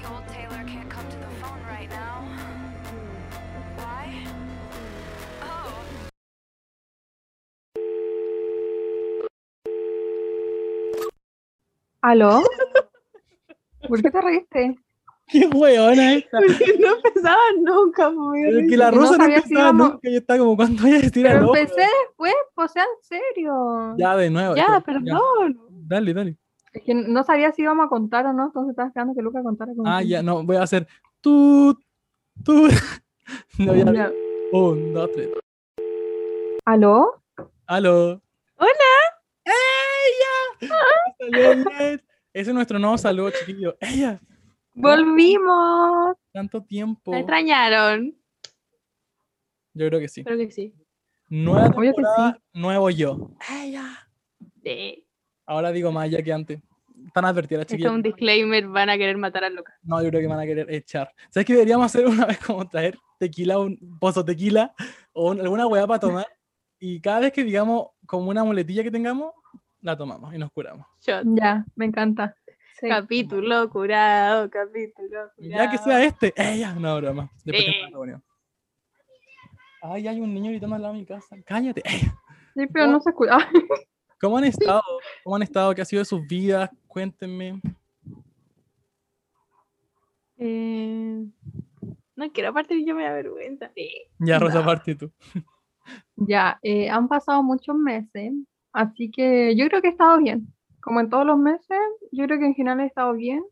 the old Taylor can't come to the phone right now. Why? Oh. ¿Aló? ¿Por qué te reíste? Qué weona esta. no empezaban nunca, Pero que la no rosa no si empezaba íbamos- nunca y está como, ¿cuándo voy a decir Pero empecé después, pues sea en serio. Ya, de nuevo. Ya, espera, perdón. Dale, dale. Es que no sabía si íbamos a contar o no, entonces estaba esperando que Luca contara. como Ah, ya, no, voy a hacer tú, tú. No, ya. Ya. Un, dos, tres. ¿Aló? Aló. Hola. ¡Ella! Salió bien. Ese es nuestro nuevo saludo, chiquillo. ¡Ella! ¡Volvimos! Tanto tiempo. Me extrañaron. Yo creo que sí. Creo que sí. Nueva que temporada, nuevo yo. ¡Ella! Sí. Ahora digo más ya que antes. Están advertidas, Esto es chiquillos. un disclaimer, van a querer matar a Lucas. No, yo creo que van a querer echar. ¿Sabes qué deberíamos hacer una vez como traer tequila, un pozo tequila o un- alguna hueá para tomar? Y cada vez que digamos como una muletilla que tengamos, la tomamos y nos curamos. Shot. Ya, me encanta. Sí. Capítulo curado, capítulo Y ya que curado. sea este, ella, no broma. Después te Sí. mando, bueno. Ay, hay un niño gritando al lado de mi casa. Cállate. ella. Sí, pero no se escucha. ¿Cómo han estado? ¿Cómo han estado? ¿Qué ha sido de sus vidas? Cuéntenme. Eh, no quiero partir, yo me da vergüenza. Ya, Rosa, Ya. parte tú. Ya, eh, han pasado muchos meses, así que yo creo que he estado bien. Como en todos los meses, yo creo que en general he estado bien.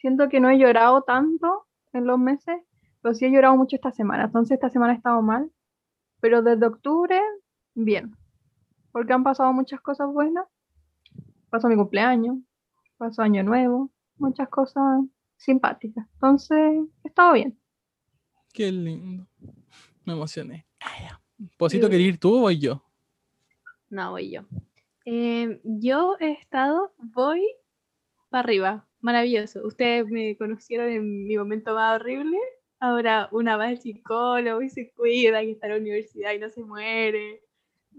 Siento que no he llorado tanto en los meses, pero sí he llorado mucho esta semana. Entonces esta semana he estado mal, pero desde octubre, bien. Porque han pasado muchas cosas buenas. Pasó mi cumpleaños, pasó Año Nuevo, muchas cosas simpáticas. Entonces, he estado bien. Qué lindo. Me emocioné. Posito, Sí. ¿querés ir tú o voy yo? No, voy yo. Eh, yo he estado, voy para arriba. Maravilloso. Ustedes me conocieron en mi momento más horrible. Ahora una va al psicólogo y se cuida y está en la universidad y no se muere.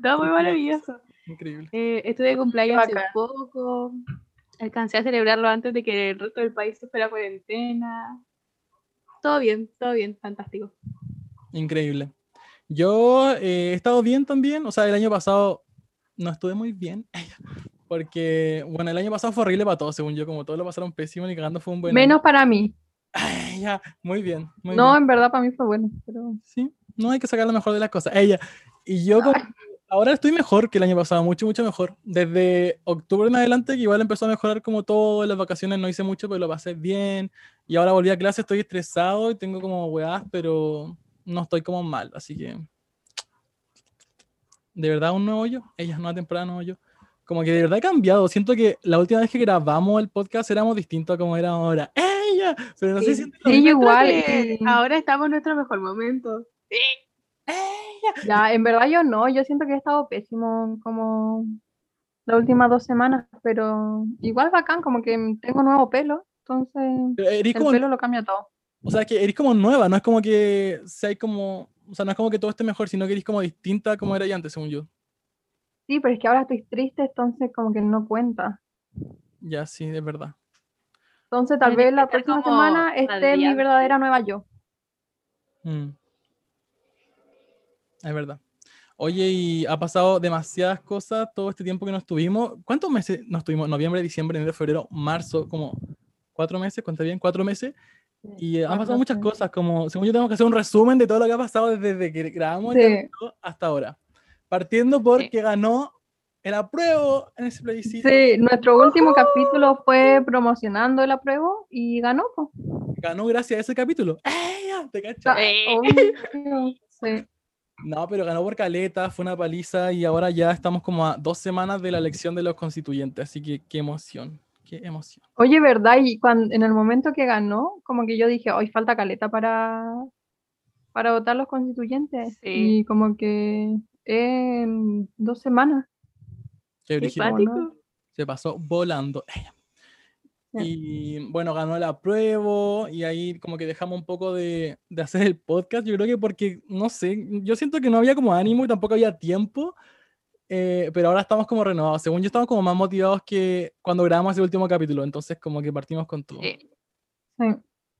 Todo muy maravilloso. Increíble. Eh, estuve de cumpleaños hace poco. Alcancé a celebrarlo antes de que el resto del país se fuera a cuarentena. Todo bien, todo bien, fantástico. Increíble. Yo eh, he estado bien también, o sea, el año pasado no estuve muy bien, porque, bueno, el año pasado fue horrible para todos, según yo, como todos lo pasaron pésimo, ni cagando fue un buen año. Menos para mí. Ay, ya, muy bien, muy No, bien. en verdad para mí fue bueno, pero... Sí, no hay que sacar lo mejor de las cosas. Ella, y yo como- ahora estoy mejor que el año pasado, mucho, mucho mejor. Desde octubre en adelante, que igual empezó a mejorar como todo, en las vacaciones no hice mucho, pero lo pasé bien. Y ahora volví a clase, estoy estresado y tengo como weás, pero no estoy como mal, así que... De verdad, un nuevo yo. Ella es una temporada nuevo yo. Como que de verdad he cambiado. Siento que la última vez que grabamos el podcast éramos distintos a como era ahora. ¡Ella! Pero no sé si... Sí, igual. Ahora estamos en nuestro mejor momento. Ya, en verdad yo no, yo siento que he estado pésimo como las últimas dos semanas, pero igual bacán, como que tengo nuevo pelo, entonces el como pelo lo cambia todo. O sea, que eres como nueva, no es como que sea como, o sea, no es como que todo esté mejor, sino que eres como distinta como era ya antes, según yo. Sí, pero es que ahora estoy triste, entonces como que no cuenta. Ya, sí, es verdad. Entonces tal Tienes vez la próxima semana esté mi verdadera nueva yo. Mm. Es verdad. Oye, y ha pasado demasiadas cosas todo este tiempo que no estuvimos. ¿Cuántos meses nos estuvimos? Noviembre, diciembre, enero, febrero, marzo, como cuatro meses, ¿cuánto bien? Cuatro meses. Y han pasado muchas cosas, como según yo tengo que hacer un resumen de todo lo que ha pasado desde que grabamos Sí. hasta ahora. Partiendo por Sí. que ganó el apruebo en ese plebiscito. Sí, nuestro último capítulo fue promocionando el apruebo y ganó. ganó gracias a ese capítulo. ¡Ella! ¿Te cachas? Ah, Eh. sí. No, pero ganó por caleta, fue una paliza y ahora ya estamos como a dos semanas de la elección de los constituyentes, así que qué emoción, qué emoción. Oye, ¿verdad? Y cuando, en el momento que ganó, como que yo dije, hoy falta caleta para, para votar los constituyentes. Sí. Y como que en dos semanas. Qué Qué brígido. Se pasó volando. Y bueno, ganó el apruebo y ahí como que dejamos un poco de, de hacer el podcast. Yo creo que porque, no sé, yo siento que no había como ánimo y tampoco había tiempo, eh, pero ahora estamos como renovados. Según yo, estamos como más motivados que cuando grabamos ese último capítulo. Entonces, como que partimos con todo. Sí. Sí.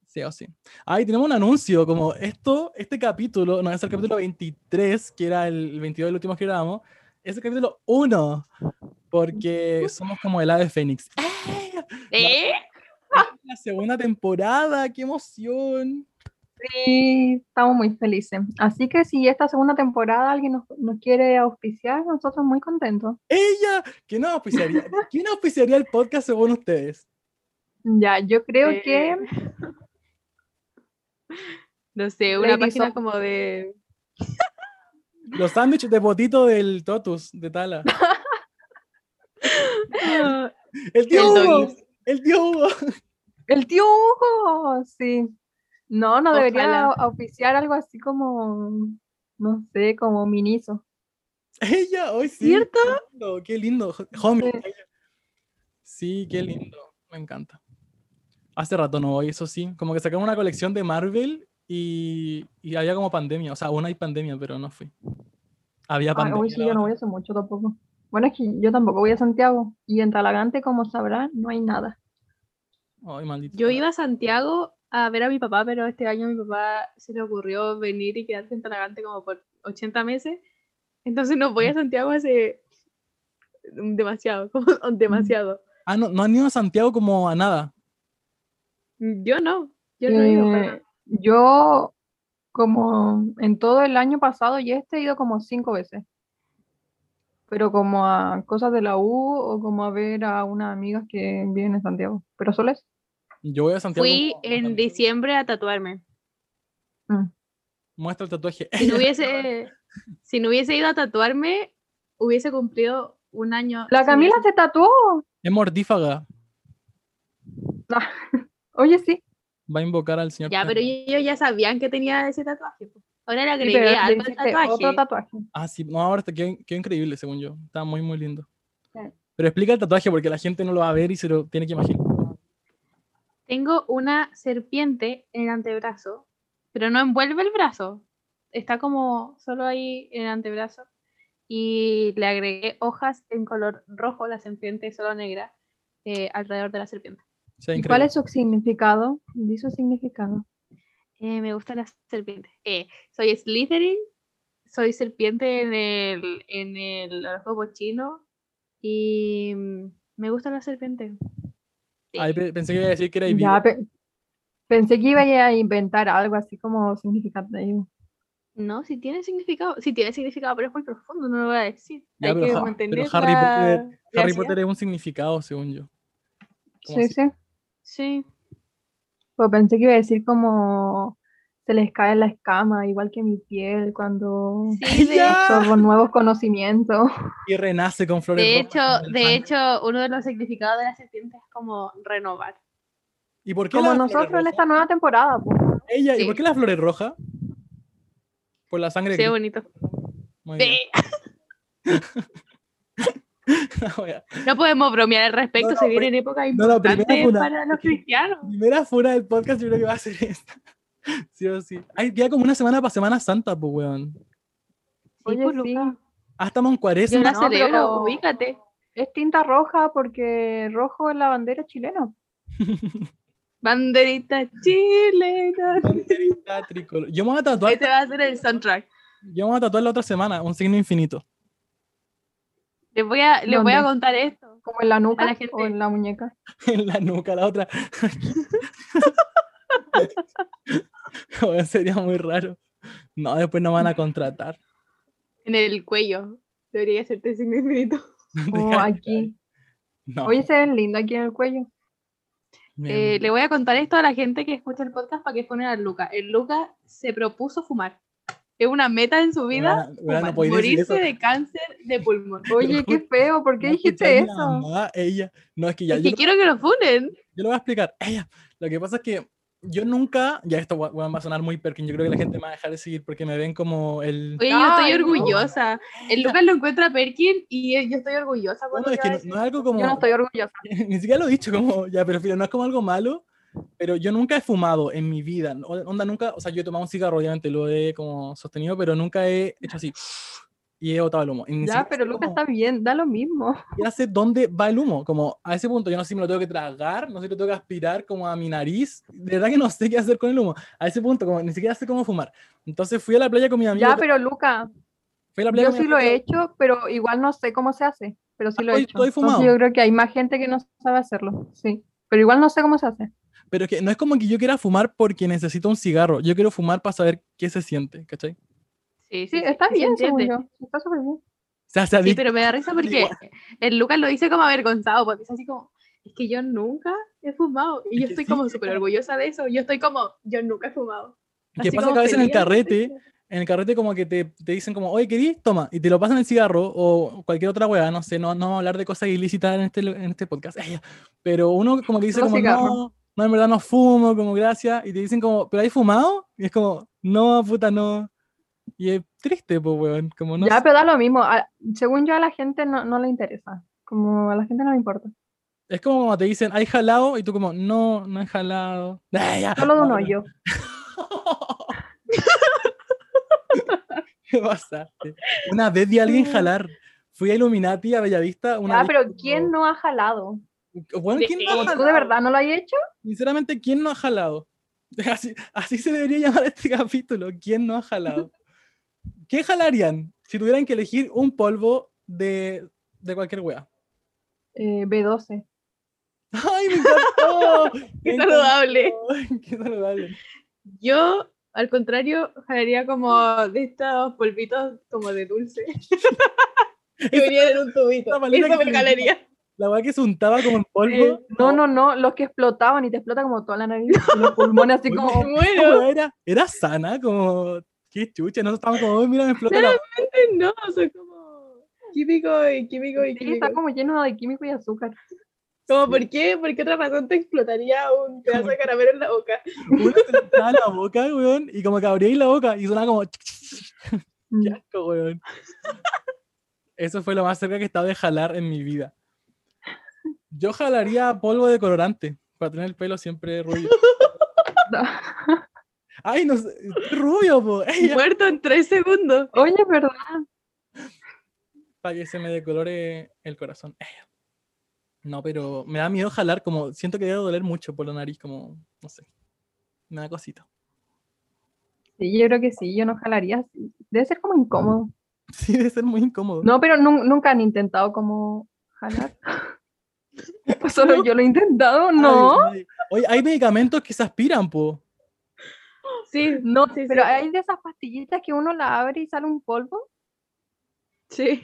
Sí o sí. Ahí tenemos un anuncio, como esto, este capítulo, no es el capítulo 23, que era el 22 del último que grabamos, es el capítulo 1, porque somos como el ave fénix. ¿Eh? La segunda temporada, qué emoción. Sí, estamos muy felices. Así que si esta segunda temporada alguien nos, nos quiere auspiciar, nosotros muy contentos. Ella, ¿quién nos auspiciaría? ¿Quién auspiciaría el podcast según ustedes? Ya, yo creo Eh, que No sé, una Lady página como de. Los sándwiches de potito del Totus, de Tala. El tío El Hugo, el tío Hugo. el tío Hugo, sí. No, no debería Ojalá. auspiciar algo así como, no sé, como Miniso. Ella, hoy sí. ¿Cierto? Qué lindo, qué lindo. Homie. Sí. qué lindo. Me encanta. Hace rato no voy, eso sí. Como que sacaron una colección de Marvel y, y había como pandemia. O sea, aún hay pandemia, pero no fui. Había Ay, pandemia. hoy sí, yo no voy hace mucho tampoco. Bueno, es que yo tampoco voy a Santiago. Y en Talagante, como sabrán, no hay nada. Ay, maldito. Yo iba a Santiago a ver a mi papá, pero este año a mi papá se le ocurrió venir y quedarse en Talagante como por 80 meses. Entonces no voy a Santiago hace demasiado, como demasiado. Ah, no, no han ido a Santiago como a nada. Yo no, yo no he ido. para Eh, yo, como en todo el año pasado y este, he ido como cinco veces. Pero como a cosas de la U o como a ver a unas amigas que viven en Santiago. Pero solo es. Yo voy a Santiago. Fui en diciembre a tatuarme. Mm. Muestra el tatuaje. Si no hubiese, si no hubiese ido a tatuarme, hubiese cumplido un año. La Camila se tatuó. Es mordífaga. Oye, sí. Va a invocar al señor. Ya, pero ellos ya sabían que tenía ese tatuaje. po. Ahora le Sí, agregué le algo al tatuaje. otro tatuaje. Ah, sí. No, ahora está, quedó, quedó increíble, según yo. Está muy, muy lindo. Sí. Pero explica el tatuaje porque la gente no lo va a ver y se lo tiene que imaginar. Tengo una serpiente en el antebrazo, pero no envuelve el brazo. Está como solo ahí en el antebrazo. Y le agregué hojas en color rojo, la serpiente es solo negra, eh, alrededor de la serpiente. ¿Y cuál es su significado? Di su significado. Eh, me gustan las serpientes. Eh, soy Slytherin, soy serpiente en el, en el horóscopo chino y mm, me gustan las serpientes. Ay, Sí. pe- pensé que iba a decir que era Ya, pe- pensé que iba a inventar algo así como significativo. No, si tiene significado, si tiene significado, pero es muy profundo, no lo voy a decir. Ya, Hay pero que Ja- mantener pero Harry la Potter- Harry. Potter es un significado, según yo. Sí, así. sí. Sí. Pues pensé que iba a decir como se les cae la escama, igual que mi piel, cuando Sí, nuevos conocimientos. Y renace con flores de rojas hecho, de hecho, uno de los significados de la serpiente es como renovar. ¿Y por qué Como nosotros en esta nueva temporada. pues. Ella, ¿y por qué las flores rojas? Por la sangre. Sí, bonito. Muy. Sí. La No podemos bromear al respecto, No, no, se viene en época no, no, primero importante fue una- para los cristianos. Primera fuera del podcast, yo creo que va a ser esta. Sí o sí. Ay, queda como una semana para Semana Santa, pues, weón. Sí, Oye, pues, sí. Luca. Ah, estamos en Yo cuaresma. la no, celebro, pero- ubícate. Es tinta roja porque rojo es la bandera chilena. Banderita chilena. Banderita tricolor. Yo me voy a tatuar, Ese va a ser el soundtrack. yo me voy a tatuar la otra semana, un signo infinito. Les voy a, les voy a contar esto. Como en la nuca la gente- o en la muñeca. en la nuca, la otra. Sería muy raro. No, después no van a contratar. En el cuello. Debería hacerte signo infinito. O Deja- aquí. No, Oye, se ven lindo aquí en el cuello. Eh, le voy a contar esto a la gente que escucha el podcast para que ponen al Luca. El Luca se propuso fumar. Es una meta en su vida. Weona, weona, no morirse de cáncer de pulmón. Oye, qué feo, ¿por qué No dijiste eso? más, ella. No, es que ya. Es yo que lo- quiero que lo funen. Yo lo voy a explicar. Ella, lo que pasa es que yo nunca, ya esto va, va a sonar muy perkin, yo creo que la gente me va a dejar de seguir porque me ven como el... Oye, yo estoy no. orgullosa. El Lucas lo encuentra Perkin y yo estoy orgullosa. Cuando es que no, no es algo como... Yo no estoy orgullosa. Ni siquiera lo he dicho como, ya, pero fíjate, no es como algo malo, pero yo nunca he fumado en mi vida. Onda, nunca, o sea, yo he tomado un cigarro, obviamente lo he como sostenido, pero nunca he hecho así. y he botado el humo. Y Ya, pero sé Luca cómo- está bien, da lo mismo. siquiera sé dónde va el humo. Como a ese punto yo no sé si me lo tengo que tragar, no sé si lo tengo que aspirar como a mi nariz. De verdad que no sé qué hacer con el humo. A ese punto, como ni siquiera sé cómo fumar. Entonces fui a la playa con mi amigo. Ya, pero Luca, fui a la playa yo sí lo he hecho, pero igual no sé cómo se hace. Pero sí lo he ¿tú- hecho. tú has Entonces fumado? yo creo que hay más gente que no sabe hacerlo. Sí. Pero igual no sé cómo se hace. Pero es que no es como que yo quiera fumar porque necesito un cigarro. Yo quiero fumar para saber qué se siente, ¿cachai? Sí, Sí, está se bien, según entiende. yo. Está súper bien. O sea, se Sí, pero me da risa porque Igual. el Lucas lo dice como avergonzado, porque es así como, es que yo nunca he fumado. Y Es yo estoy sí, como súper como- orgullosa de eso. Yo estoy como, yo nunca he fumado. ¿Qué pasa que a veces en el carrete, en el carrete como que te, te dicen como, oye, ¿querís? Toma, y te lo pasan el cigarro o cualquier otra weá, no sé, no, no vamos a hablar de cosas ilícitas en este, en este podcast, pero uno como que dice Solo como, cigarro. no, no, en verdad no fumo, como gracias, y te dicen como, ¿pero hay fumado? Y es como, no, puta, no. Y es triste, pues, weón, como no ya, pero da lo mismo. a- según yo, a la gente no, no le interesa. Como a la gente no le importa. Es como cuando te dicen, ¿hay jalado? Y tú como, no, no he jalado. Ay, ya. Solo de un hoyo. ¿Qué pasaste? Una vez vi a alguien jalar. Fui a Illuminati, a Bellavista. Una vez pero como- ¿quién no ha jalado? Bueno, ¿quién no ha tú de verdad no lo has hecho. Sinceramente, ¿quién no ha jalado? Así, así se debería llamar este capítulo. ¿Quién no ha jalado? ¿Qué jalarían si tuvieran que elegir un polvo de, de cualquier wea? Eh, B12. ¡Ay, me encantó! Qué Me saludable. encantó. ¡Qué saludable! Yo, al contrario, jalaría como de estos polvitos como de dulce. que venían en un tubito. Eso me jalaría. La wea que se untaba como en polvo. Eh, no, no, no. Los que explotaban y te explota como toda la nariz. los pulmones así como. Wea era, era sana, como. Qué chucha, nosotros estábamos como, "Uy, mira, me explota la No, soy como químico y químico y Sí, químico. está como lleno de químico y azúcar. Como, ¿por qué? ¿Por qué otra razón te explotaría un pedazo de caramelo en la boca? Uno en la boca, weón, y como que abría ahí la boca y sonaba como. Mm. Qué asco, weón. Eso fue lo más cerca que he estado de jalar en mi vida. Yo jalaría polvo de colorante para tener el pelo siempre rubio. Ay, no sé, rubio, po. Muerto en tres segundos. Oye, es verdad. para que se me decolore el corazón. Ey. No, pero me da miedo jalar, como siento que debe doler mucho por la nariz, como, no sé. Me da cosita. Sí, yo creo que sí, yo no jalaría así. Debe ser como incómodo. Sí, debe ser muy incómodo. No, pero nun- nunca han intentado como jalar. Solo yo lo he intentado, Ay, no. ay. Oye, hay medicamentos que se aspiran, po. Sí, No, sí, pero sí. hay de esas pastillitas que uno la abre y sale un polvo. Sí.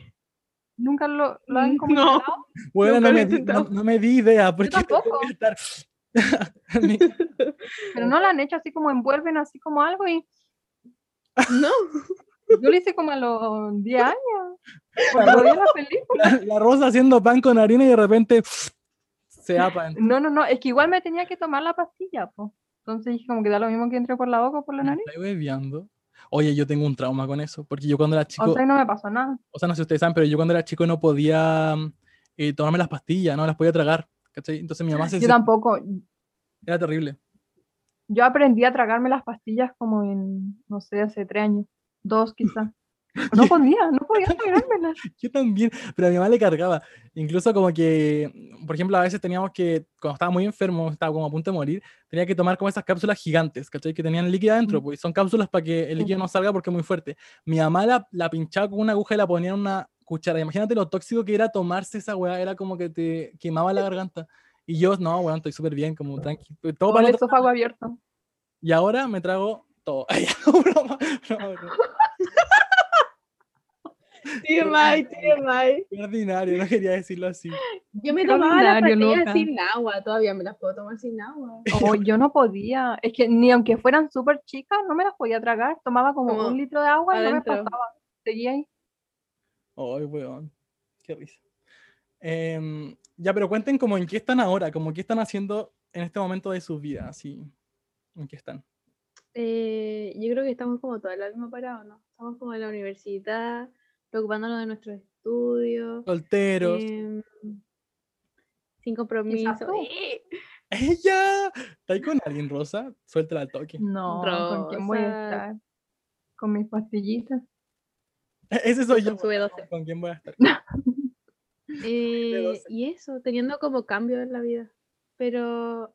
Nunca lo, lo han Mm, como no. Bueno, no me, di, no, me di idea, porque tengo tampoco. estar- Pero no lo han hecho así como envuelven así como algo y No. Yo lo hice como a los 10 años. Cuando vi la película. la, la rosa haciendo pan con harina y de repente se apa. No, no, no, es que igual me tenía que tomar la pastilla, po. Entonces dije como que da lo mismo que entre por la boca o por la nariz. estoy bebiando. Oye, yo tengo un trauma con eso, porque yo cuando era chico, O sea, no me pasó nada. o sea, no sé si ustedes saben, pero yo cuando era chico no podía mm, eh, tomarme las pastillas, no las podía tragar, ¿cachai? Entonces mi mamá se Yo tampoco. era terrible. Yo aprendí a tragarme las pastillas como en, no sé, hace tres años. Dos quizás. No podía, no podía tragármelas. Yo también, pero a mi mamá le cargaba. Incluso como que, por ejemplo, a veces teníamos que, cuando estaba muy enfermo, estaba como a punto de morir, tenía que tomar como esas cápsulas gigantes, ¿cachai? Que tenían líquido adentro, Mm. pues son cápsulas para que el líquido no salga porque es muy fuerte. Mi mamá la, la pinchaba con una aguja y la ponía en una cuchara. Imagínate lo tóxico que era tomarse esa weá, era como que te quemaba la garganta. Y yo, no, weón, estoy súper bien, como tranqui. Todo Con para el esófago abierto. Y ahora me trago todo. Broma, broma, broma. TMI, TMI. Qué ordinario, no quería decirlo así. Yo me tomaba las pastillas loca. sin agua. Todavía me las puedo tomar sin agua. Oh, yo no podía. Es que ni aunque fueran súper chicas, no me las podía tragar. Tomaba como Como un litro de agua y no me pasaba. Seguía ahí. Ay, weón. Qué risa. Em, ya, pero cuenten como en qué están ahora, como qué están haciendo en este momento de sus vidas, así. ¿En qué están? Eh, yo creo que estamos como toda la misma parada, ¿no? Estamos como en la universidad, preocupándonos de nuestros estudios. Solteros. em, sin compromiso. ¡Eh! ¡Ella! ¿Está ahí con alguien, Rosa? Suéltala al toque. No, ¿con quién voy a estar? Con mis pastillitas. E- Ese soy yo. Con su B12. ¿Con quién voy a estar? Eh, 12. y eso, teniendo como cambio en la vida. Pero,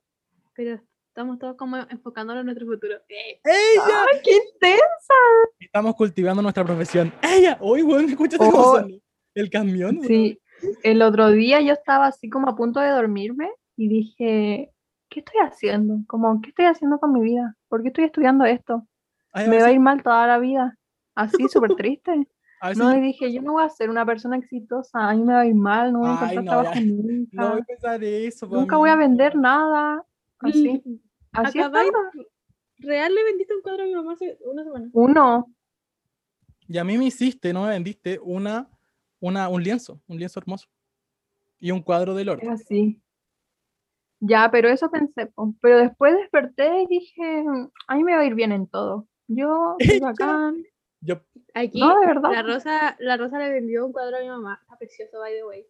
pero estamos todos como enfocándonos en nuestro futuro. Eh, ¡Ella! ¡Ay, qué intensa! Estamos cultivando nuestra profesión. ¡Ella! ¡Uy, weón! Escúchate Oh. cómo. El camión. Sí, el otro día yo estaba así como a punto de dormirme y dije, ¿qué estoy haciendo? Como, ¿qué estoy haciendo con mi vida? ¿Por qué estoy estudiando esto? Ay, Me va a ir mal toda la vida. Así, súper triste. No, y dije, yo no voy a ser una persona exitosa, a mí me va a ir mal, no voy a Ay, encontrar no, trabajo ya. nunca, No voy a pensar eso. nunca voy a vender nada. Así, así acabáis-. Real le vendiste un cuadro a mi mamá hace una semana. Uno, Y a mí me hiciste, no me vendiste, una, una, un lienzo, un lienzo hermoso. Y un cuadro de es así. Ya, pero eso pensé, po. pero después desperté y dije, a mí me va a ir bien en todo. Yo soy bacán. Yo, Aquí No, de verdad. la Rosa, la Rosa le vendió un cuadro a mi mamá, está precioso by the way.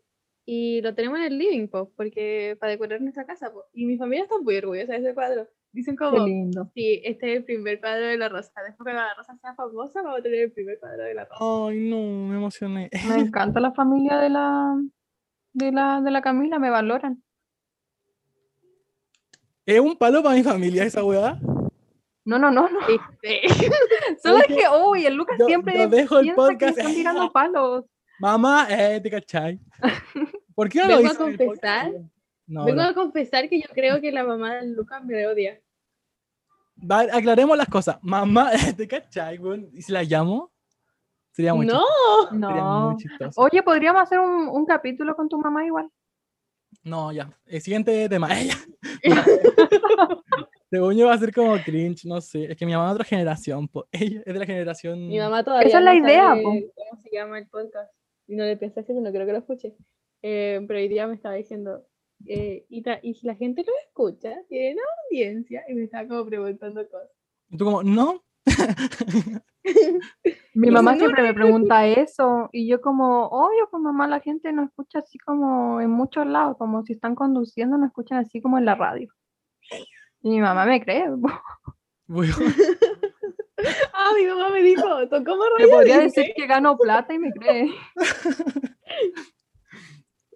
Y lo tenemos en el living, po, porque para decorar nuestra casa, po. Y mi familia está muy orgullosa de ese cuadro. Dicen Qué como, lindo. sí, este es el primer cuadro de la Rosa. Después cuando la Rosa sea famosa, vamos a tener el primer cuadro de la Rosa. ay, no, me emocioné. Me encanta la familia de la, de la, de la Camila, me valoran. Es un palo para mi familia esa weá. No, no, no, no. Este, Solo es que, uy, el Lucas yo- siempre yo dejo el piensa que podcast. están tirando palos. Mamá, eh, te cachai. ¿Por qué no Vengo lo a hice el confesar. No, Vengo no. a confesar que yo creo que la mamá de Lucas me odia. Va, aclaremos las cosas. Mamá, te cachai. ¿Y si la llamo? Sería muy No, chistoso. Sería No. muy chistoso. Oye, podríamos hacer un, un capítulo con tu mamá igual. No, ya. El siguiente tema. Ella. Según yo va a ser como cringe, no sé. Es que mi mamá es de otra generación. po. Ella es de la generación. mi mamá todavía Esa es la no idea, sabe po. cómo se llama el podcast. Y no le pensé no creo que lo escuche. Eh, pero hoy día me estaba diciendo, eh, y, y si la gente lo escucha, tienen audiencia, y me estaba como preguntando cosas. Y tú, como, no. Mi Y mamá no, siempre me pregunta eso y yo como, obvio, pues mamá, la gente no escucha así como en muchos lados, como si están conduciendo, no escuchan así como en la radio. Y mi mamá me cree. Ah, mi mamá me dijo, tocó más Le radio podría Disney". decir que gano plata y me cree.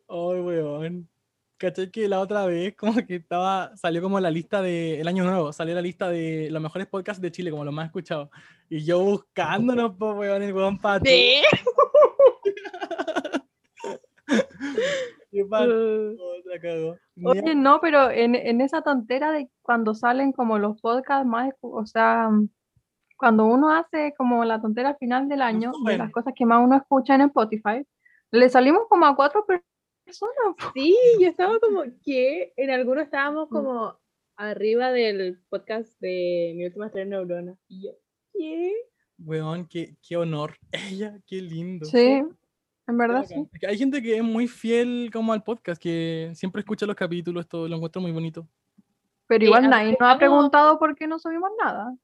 Ay, weón. ¿Cachai que la otra vez como que estaba, salió como la lista de, el año nuevo, salió la lista de los mejores podcasts de Chile, como los más escuchados. Y yo buscándonos, pues, weón, el weón pato. Sí. Qué pato, la Oye, no, pero en, en esa tontera de cuando salen como los podcasts más, o sea, cuando uno hace como la tontera final del año, de las cosas que más uno escucha en Spotify, le salimos como a cuatro per- personas. Sí, yo estaba como que en algunos estábamos Mm. como arriba del podcast de Mi última tres neuronas. Y yo, ¿qué? Weón, qué, qué honor. Ella, qué lindo. Sí, en verdad sí. Hay gente que es muy fiel como al podcast, que siempre escucha los capítulos, todo lo encuentro muy bonito. Pero Sí, igual nadie nos ha preguntado por qué no subimos nada.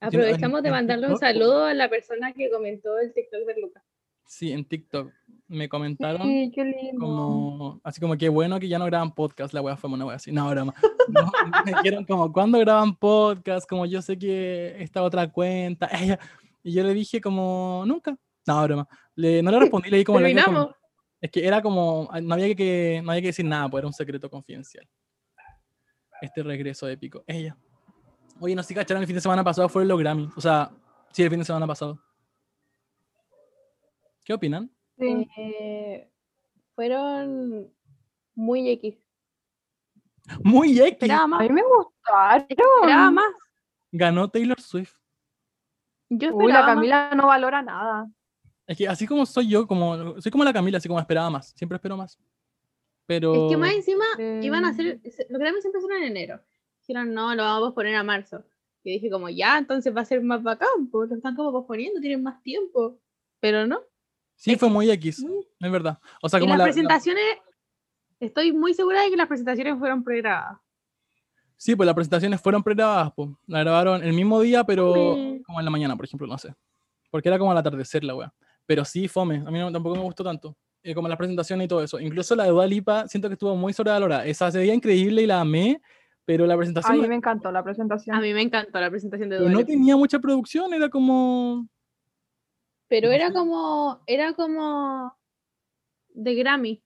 Aprovechamos de mandarle un saludo a la persona que comentó el TikTok de Lucas. Sí, en TikTok me comentaron Sí, qué lindo. como, así como que bueno que ya no graban podcast, la wea fue una wea así, no, broma. No, me dijeron como, ¿cuándo graban podcast? Como yo sé que esta otra cuenta, ella, y yo le dije como, nunca, no, broma. Le, no le respondí, le di como like, como-. Es que era como, ah, no había que, no había que decir nada, pues era un secreto confidencial. Este regreso épico. Ella. Oye, no sé si cacharon, el fin de semana pasado fueron los Grammy. O sea, sí, el fin de semana pasado. ¿Qué opinan? Sí. Eh, fueron muy X. Muy X. Esperaba A mí me gustaron. Esperaba más. Ganó Taylor Swift. Yo Uy, la más. Camila no valora nada. Es que así como soy yo, como soy como la Camila, así como esperaba más. Siempre espero más. Pero. Es que más encima iban a hacer, los Grammys siempre son en enero. Dijeron, no, lo vamos a posponer a marzo. Y dije como, ya, entonces va a ser más bacán, pues lo están como posponiendo, tienen más tiempo. Pero no. Sí, fue muy X. Es verdad. O sea, Y las la- la- presentaciones, estoy muy segura de que las presentaciones fueron pregrabadas. Sí, pues las presentaciones fueron pregrabadas, pues. La grabaron el mismo día, pero Fome. como en la mañana, por ejemplo, no sé. Porque era como al atardecer la wea. Pero sí, fome. A mí no- tampoco me gustó tanto. Eh, como las presentaciones y todo eso. Incluso la de Dua Lipa, siento que estuvo muy sobrevalorada. Esa se veía increíble y la amé, pero la A presentación mí no- me encantó la presentación. A mí me encantó la presentación de pero Dua no tenía mucha producción, era como... pero era como, era como de Grammy.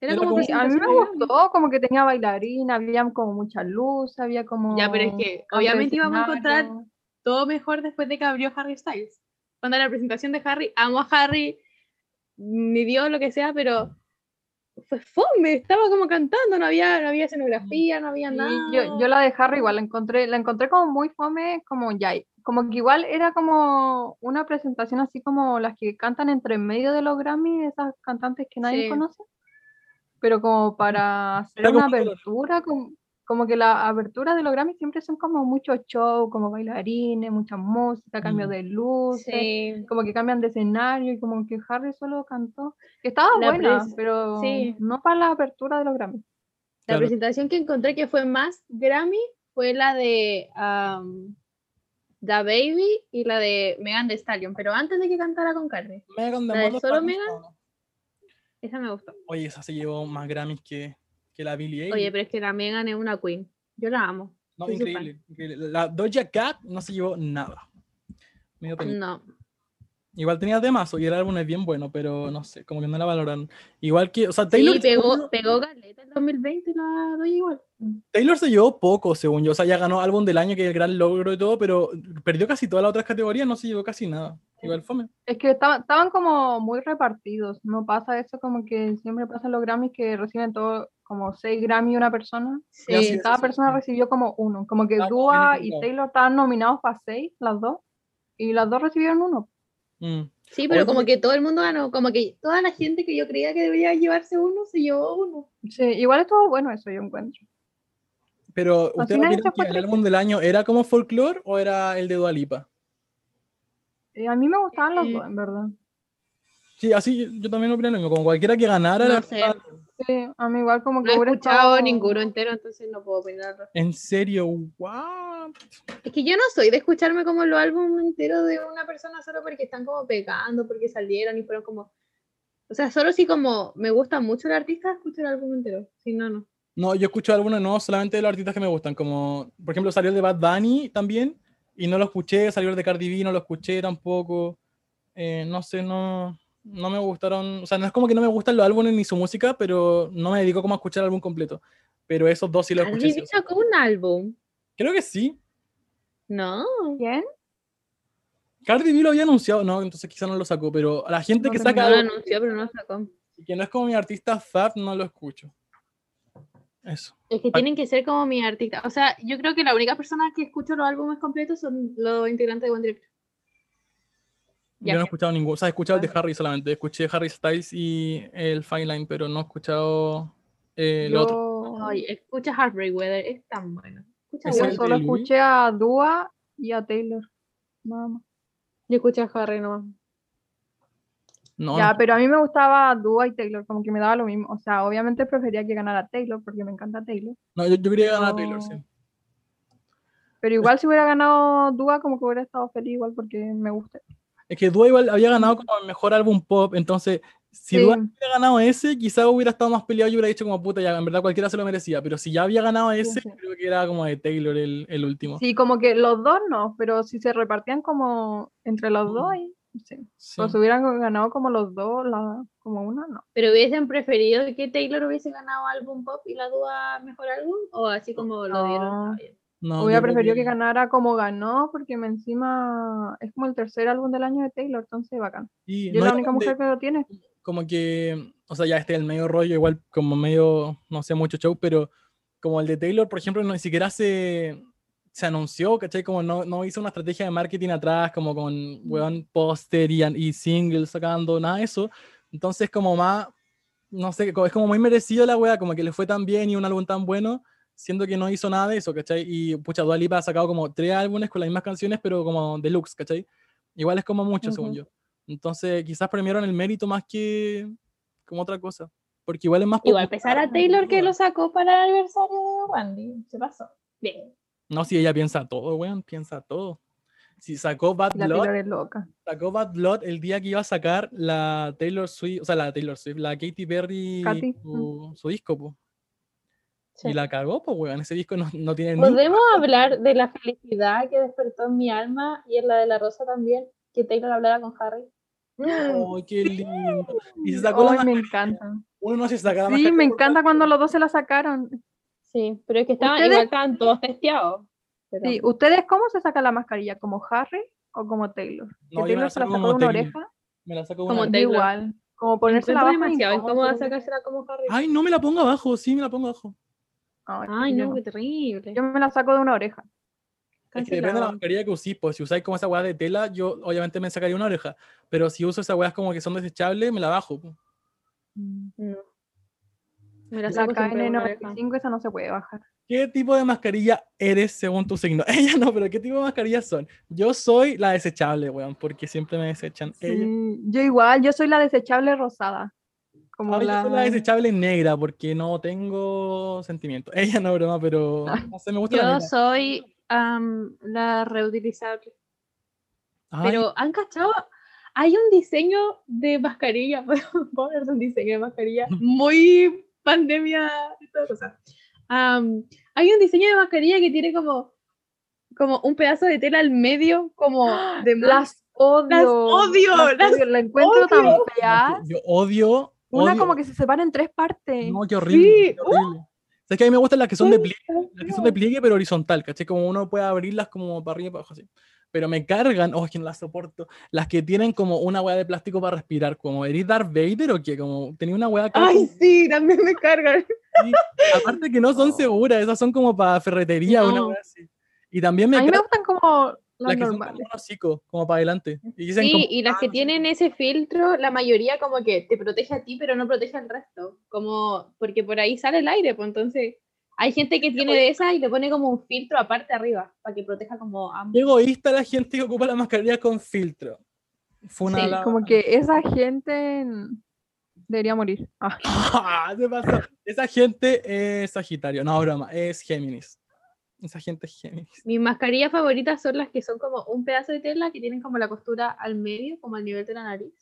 Era como a mí me gustó, como que tenía bailarina, había como mucha luz, había como... Ya, pero es que obviamente íbamos a encontrar todo mejor después de que abrió Harry Styles. Cuando la presentación de Harry, amo a Harry, ni Dios, lo que sea, pero fue fome, estaba como cantando, no había, no había escenografía, no había Sí, nada. yo, yo la de Harry igual la encontré, la encontré como muy fome, como ya, como que igual era como una presentación así como las que cantan entre medio de los Grammy, esas cantantes que nadie Sí. conoce, pero como para hacer Era una apertura, como, como que la apertura de los Grammy siempre son como muchos shows, como bailarines, mucha música, cambio Mm. de luces, Sí, como que cambian de escenario y como que Harry solo cantó, que estaba La buena, pero sí. no para la apertura de los Grammy. la Claro. presentación que encontré que fue más Grammy fue la de um, Da Baby y la de Megan Thee Stallion, pero antes de que cantara con Cardi. Megan ¿La de solo Megan? Esa me gustó. Oye, esa se llevó más Grammys que, que la Billie Eilish. Oye, pero es que la Megan es una queen. Yo la amo. no, increíble, increíble. La Doja Cat no se llevó nada. No. Igual tenía temazo y el álbum es bien bueno, pero no sé, como que no la valoran. Igual que, o sea, Taylor, Sí, pegó, pegó Galeta en 2020 la doy igual. Taylor se llevó poco, según yo. O sea, ya ganó álbum del año, que es el gran logro y todo, pero perdió casi todas las otras categorías, no se llevó casi nada. Igual fome. Es que estaban, estaban como muy repartidos, no pasa eso como que siempre pasa en los Grammys que reciben todo como 6 Grammy una persona, Sí, y sí, cada sí, persona sí. recibió como uno, como que Ah, como Dua y. Taylor estaban nominados para 6, las dos, y las dos recibieron uno. Mm. Sí, pero Oye. como que todo el mundo ganó, como que toda la gente que yo creía que debería llevarse uno se llevó uno. Sí, igual estuvo bueno eso, yo encuentro. Pero, Al ¿ustedes final opinan ese que el álbum del año era como folklore o era el de Dualipa? Eh, a mí me gustaban los Eh, dos, en verdad. Sí, así yo, también opino lo mismo. Como cualquiera que ganara, No sé. Sí, a mí igual como que No he hubiera escuchado estado- ninguno entero, entonces no puedo opinar. En serio, what? Es que yo no soy de escucharme como los álbumes enteros de una persona solo porque están como pegando, porque salieron y fueron como... O sea, solo si como me gusta mucho el artista, escucho el álbum entero. Si no, no. No, yo escucho algunos no solamente de los artistas que me gustan, como por ejemplo salió el de Bad Bunny también y no lo escuché, salió el de Cardi B, no lo escuché tampoco. Eh, no sé, no, no me gustaron, o sea, no es como que no me gustan los álbumes ni su música, pero no me dedico como a escuchar el álbum completo. Pero esos dos sí los escuché. Sí. sacó un álbum. Creo que sí. No. ¿Quién? Cardi B lo había anunciado, no, entonces quizá no lo sacó, pero a la gente No que saca No lo algo anunció, pero no lo sacó. y que no es como mi artista Zap, no lo escucho. Eso. Es que tienen que ser como mi artista. O sea, yo creo que la única persona que escucho los álbumes completos son los integrantes de One Direction. Yo no he escuchado ninguno, o sea, he escuchado el de Harry solamente, escuché Harry Styles y el Fine Line, pero no he escuchado eh, el otro. Yo, Ay, escucha Heartbreak Weather, es tan bueno. Escucha ¿Ese yo el solo escuché a Dua y a Taylor. Nada más. Yo escuché a Harry nomás. No, Ya, no. pero a mí me gustaba Dua y Taylor, como que me daba lo mismo. O sea, obviamente prefería que ganara Taylor porque me encanta Taylor. No, yo, yo quería ganar a Taylor, sí. Pero igual si hubiera ganado Dua, como que hubiera estado feliz igual porque me gusta. Es que Dua igual había ganado como el mejor álbum pop, entonces si Sí. Dua hubiera ganado ese, quizá hubiera estado más peleado y hubiera dicho como puta, ya en verdad cualquiera se lo merecía, pero si ya había ganado ese, sí. creo que era como de Taylor el, el último. Sí, como que los dos no, pero si se repartían como entre los dos, ahí, sí. Sí. Pero si hubieran ganado como los dos, la, como una, no. ¿Pero hubiesen preferido que Taylor hubiese ganado álbum pop y la Dua mejor álbum? ¿O así como lo dieron? No. Hubiera preferido que ganara como ganó, porque me encima es como el tercer álbum del año de Taylor, entonces bacán. sí, Yo no es la única mujer que lo tiene. como que, o sea, ya este el medio rollo, igual como medio, no sé, mucho show, pero como el de Taylor, por ejemplo, no ni siquiera se, se anunció, ¿cachai? Como no, no hizo una estrategia de marketing atrás, como con, weón, póster y, y singles sacando, nada de eso. Entonces, como más, no sé, es como muy merecido la wea, como que le fue tan bien y un álbum tan bueno, siendo que no hizo nada de eso, ¿cachai? Y pucha, Dua Lipa ha sacado como tres álbumes con las mismas canciones, pero como deluxe, ¿cachai? Igual es como mucho, según Ujú. yo. Entonces, quizás premiaron el mérito más que como otra cosa. Porque igual es más Igual pesar a. Taylor que lo sacó para el aniversario de Wandy. Se pasó. Bien. No, si ella piensa todo, weón, piensa todo. Si sacó Bad La Blood, Taylor es loca. sacó Bad Blood el día que iba a sacar la Taylor Swift, o sea, la Taylor Swift, la Katy Perry, Katy, su, su disco, po. Sí. Y la cagó, pues, weón. Ese disco no, no tiene Podemos hablar de la felicidad que despertó en mi alma y en la de la Rosa también, que Taylor hablara con Harry. ¡Ay, qué lindo! Y se sacó la Ay, me mascarilla. encanta. Uno no se saca la Sí, me encanta cuando los dos se la sacaron. Sí, pero es que estaban, ¿Ustedes? igual estaban todos testeados. pero- Sí, ¿ustedes cómo se sacan la mascarilla? ¿Como Harry o como Taylor? No, que me Taylor la se la saco sacó de como una Taylor. oreja. Me la saco Como Taylor. igual. Como ponerse la Encuentro abajo. demasiado incómodo, sacársela como Harry. Ay, no me la pongo abajo, sí, me la pongo abajo. Ay, Ay, no, no. qué terrible. Yo me la saco de una oreja. Es que depende de la mascarilla que usís, pues si usáis como esa weá de tela, yo obviamente me sacaría una oreja, pero si uso esas weas como que son desechables, me la bajo. pues. No. Me la La saco oreja. KN95 esa no se puede bajar. ¿Qué tipo de mascarilla eres según tu signo? Ella no, pero ¿qué tipo de mascarillas son? Yo soy la desechable, weón, porque siempre me desechan. Ella, Sí, yo igual, yo soy la desechable rosada. Como Ah, yo la... soy la desechable negra porque no tengo sentimiento. Ella no, broma, pero no sé, me gusta la Yo negra. soy am, la reutilizable. Ay, Pero han cachado, hay un diseño de mascarilla, de un diseño de mascarilla muy pandemia y toda cosa. Am, hay un diseño de mascarilla que tiene como, como un pedazo de tela al medio, como de más. Las odio. Las odio, las odio, La encuentro tan odio. fea. yo odio. Una odio- como que se separa en tres partes. No, qué horrible. Sí, qué horrible. ¿Sabes que a mí me gustan las que son de pliegue? Las que son de pliegue, pero horizontal, ¿cachai? Como uno puede abrirlas como para arriba y para abajo, así. Pero me cargan, oh, es que no las soporto. Las que tienen como una hueá de plástico para respirar, como ¿eres Darth Vader o qué? Como tenía una hueá. Ay, como- sí, también me cargan. sí. Aparte que no son seguras, esas son como para ferretería, una No. hueá así. Y también me a mí me cargan gustan como las las que son como normales. un hocico, como para adelante. Y dicen Sí, como, y las "Ah, que no sé tienen qué". ese filtro, la mayoría como que te protege a ti, pero no protege al resto. Como, porque por ahí sale el aire, pues entonces hay gente que tiene de esa y le pone como un filtro aparte arriba, para que proteja como ambos. Qué egoísta la gente que ocupa la mascarilla con filtro. Fue una Sí, la- Como que esa gente debería morir. Ah, Ah, se pasó. Esa gente es Sagitario. No, broma, es Géminis. Esa gente es Géminis. Mis mascarillas favoritas son las que son como un pedazo de tela que tienen como la costura al medio, como al nivel de la nariz,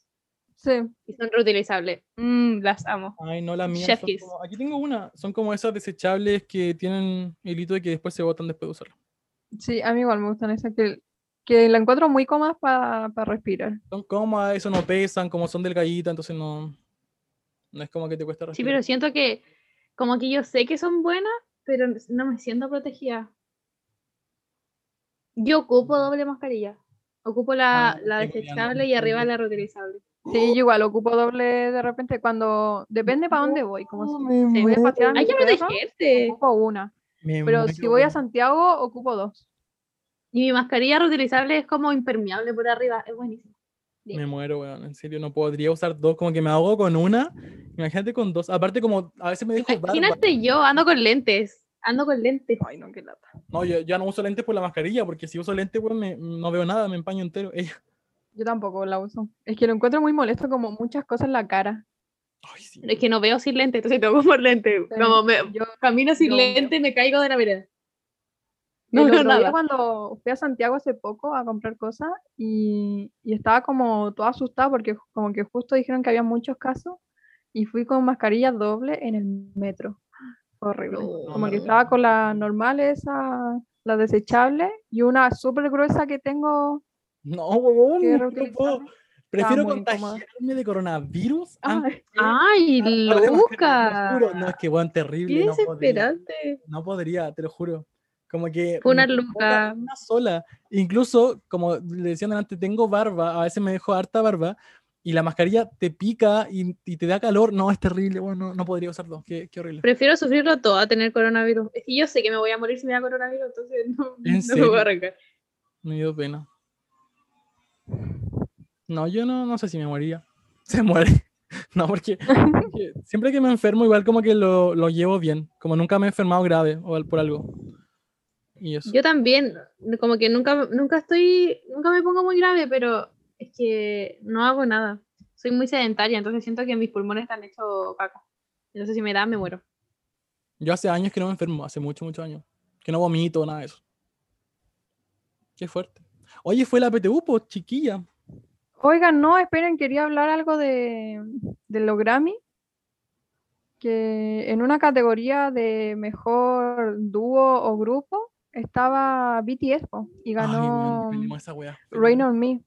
sí. y son reutilizables. Mm, las amo. Ay, no, la mía. Chef son kiss. como- Aquí tengo una. Son como esas desechables que tienen hilito y que después se botan después de usarlo. Sí, a mí igual me gustan esas que, que la encuentro muy cómodas para respirar. Son cómodas, eso no pesan, como son delgaditas, entonces no. No es como que te cuesta Sí, respirar. pero siento que como que yo sé que son buenas, pero no me siento protegida. Yo ocupo doble mascarilla. Ocupo la, Ah, la desechable y arriba la reutilizable. Sí, yo igual ocupo doble de repente cuando. Depende para dónde voy. Como si voy a pasear a Hay mi que protegerte. ocupo una. Me Pero si voy a. Santiago, ocupo dos. Y mi mascarilla reutilizable es como impermeable por arriba. Es buenísimo. Me muero, weón. En serio, no podría usar dos. Como que me ahogo con una. Imagínate con dos. Aparte, como a veces me dejo barba. Imagínate yo ando con lentes. Ando con lentes. Ay, no, qué lata. No, yo ya no uso lentes por la mascarilla, porque si uso lentes, weón, me- no veo nada, me empaño entero. Ella. Yo tampoco la uso. Es que lo encuentro muy molesto, como muchas cosas en la cara. Ay, sí. Es que no veo sin lentes, entonces tengo que poner lentes. Sí, Como me, Yo camino sin yo- lentes, me caigo de la vereda. No el otro día cuando fui a Santiago hace poco a comprar cosas y, y estaba como toda asustada porque como que justo dijeron que había muchos casos y fui con mascarilla doble en el metro. Fue horrible. No, como que estaba con la normal esa, la desechable y una súper gruesa que tengo No, reutilizable. Prefiero incómoda. contagiarme de coronavirus Ay, ¡Ay, lo juro. No, es que, weón, terrible. ¡Qué no podría. desesperante! No podría, te lo juro. Como que. Luca. Una sola. Incluso, como le decían antes, tengo barba, a veces me dejo harta barba y la mascarilla te pica y, y te da calor. No, es terrible, bueno, no, no podría usar dos. Qué, qué horrible. Prefiero sufrirlo todo a tener coronavirus. Es que yo sé que me voy a morir si me da coronavirus, entonces no, ¿En no me voy a arrancar. Me dio pena. No, yo no, no sé si me moriría. Se muere. No, porque, porque siempre que me enfermo, igual como que lo, lo llevo bien. Como nunca me he enfermado grave o por algo. Y eso. Yo también, como que nunca, nunca estoy, nunca me pongo muy grave, pero es que no hago nada. Soy muy sedentaria, entonces siento que mis pulmones están hechos caca. Entonces si me da, me muero. Yo hace años que no me enfermo, hace muchos, muchos años. Que no vomito, nada de eso. Qué fuerte. Oye, fue la PTU, pues, chiquilla. Oigan, no, esperen, quería hablar algo de, de los Grammy. Que en una categoría de mejor dúo o grupo estaba BTS po, y Ay, ganó esa. Rain on Me.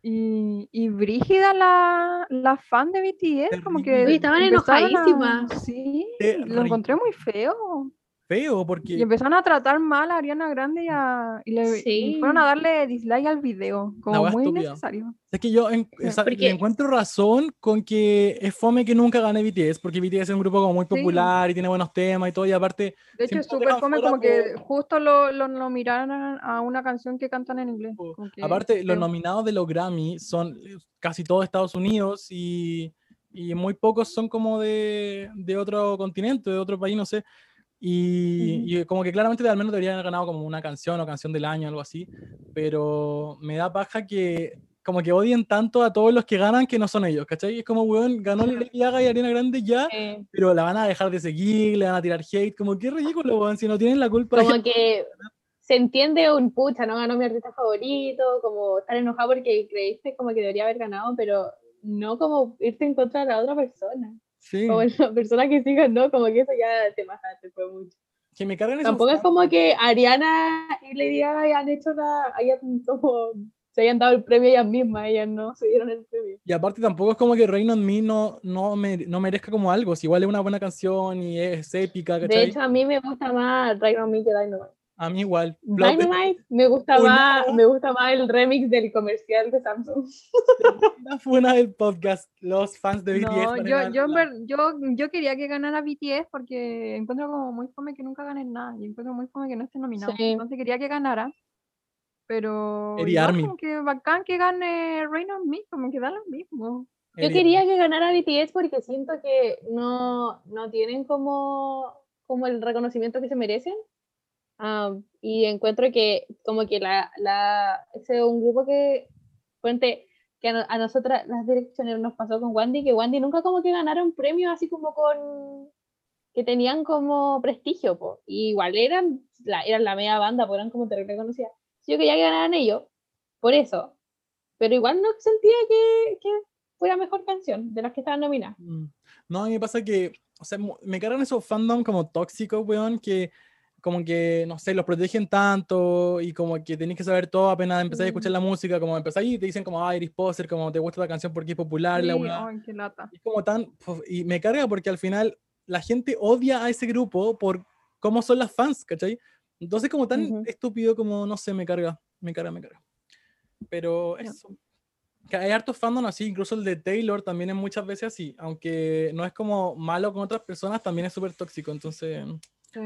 Y, y brígida la, la fan de BTS, como que Terrible. estaban a- enojadísimas. Sí, Terrible. lo encontré muy feo. Feo, Y porque empezaron a tratar mal a Ariana Grande y, a, y, le, y Sí. fueron a darle dislike al video, como muy estúpida. innecesario. es que yo en- esa- encuentro razón con que es fome que nunca gane BTS, porque BTS es un grupo como muy Sí. popular y tiene buenos temas y todo, y aparte, De hecho, es súper fome como que por- justo lo, lo nominaron a una canción que cantan en inglés. Que aparte los nominados de los Grammy son eh, casi todos Estados Unidos y, y muy pocos son como de, de otro continente, de otro país, no sé. Y, y como que claramente al menos deberían haber ganado como una canción o canción del año, algo así. Pero me da paja que como que odien tanto a todos los que ganan que no son ellos, ¿cachai? Es como, weón, ganó Lady Gaga y Ariana Grande ya, Eh, pero la van a dejar de seguir, le van a tirar hate, como que ridículo, weón, si no tienen la culpa. como que se entiende un pucha, no ganó mi artista favorito, como estar enojado porque creíste como que debería haber ganado, pero no como irte en contra de la otra persona. Sí, Como la persona que sí ganó, como que eso ya te mataste, fue mucho. que me cargan esos Tampoco es como que Ariana y Lady Gaga hayan hecho la, hayan como, se hayan dado el premio ellas mismas, ellas no se dieron el premio. Y aparte tampoco es como que Rain on Me no, no, me- no merezca como algo, si igual es una buena canción y es épica, De ¿cachai? hecho, a mí me gusta más Right on Me que Dynamite. A mí igual. Dynamite me gusta más, me gusta más el remix del comercial de Samsung. La buena del podcast, los fans de BTS. No, yo, yo, yo, yo quería que ganara BTS porque encuentro como muy fome que nunca ganen nada y encuentro muy fome que no esté nominado. Sí. Entonces quería que ganara, pero Army. como que bacán que gane Rain on Me, como que da lo mismo. Yo quería que ganara BTS porque siento que no, no tienen como, como el reconocimiento que se merecen. Am, y encuentro que como que la, la, ese es un grupo que, fuente, que a, a nosotras las direcciones nos pasó con Wandy, que Wandy nunca como que ganaron premios así como con, que tenían como prestigio, po. Y igual eran la, eran la media banda, pues eran como terrible conocidas. Yo quería que ganaran ellos, por eso. Pero igual no sentía que, que fuera mejor canción de las que estaban nominadas. Mm. No, a mí me pasa que, o sea, me cargan esos fandom como tóxicos, weón, que como que, no sé, los protegen tanto y como que tenés que saber todo apenas empezar a escuchar Mm. la música, como empezáis y te dicen como, ah, eres poser, como te gusta la canción porque es popular, la Sí, weá. ay, qué lata. Es como tan, y me carga porque al final la gente odia a ese grupo por cómo son las fans, ¿cachai? Entonces como tan Ujú. estúpido como, no sé, me carga, me carga, me carga. Pero eso. Que hay hartos fandom así, incluso el de Taylor también es muchas veces así, aunque no es como malo con otras personas, también es súper tóxico, entonces... Sí.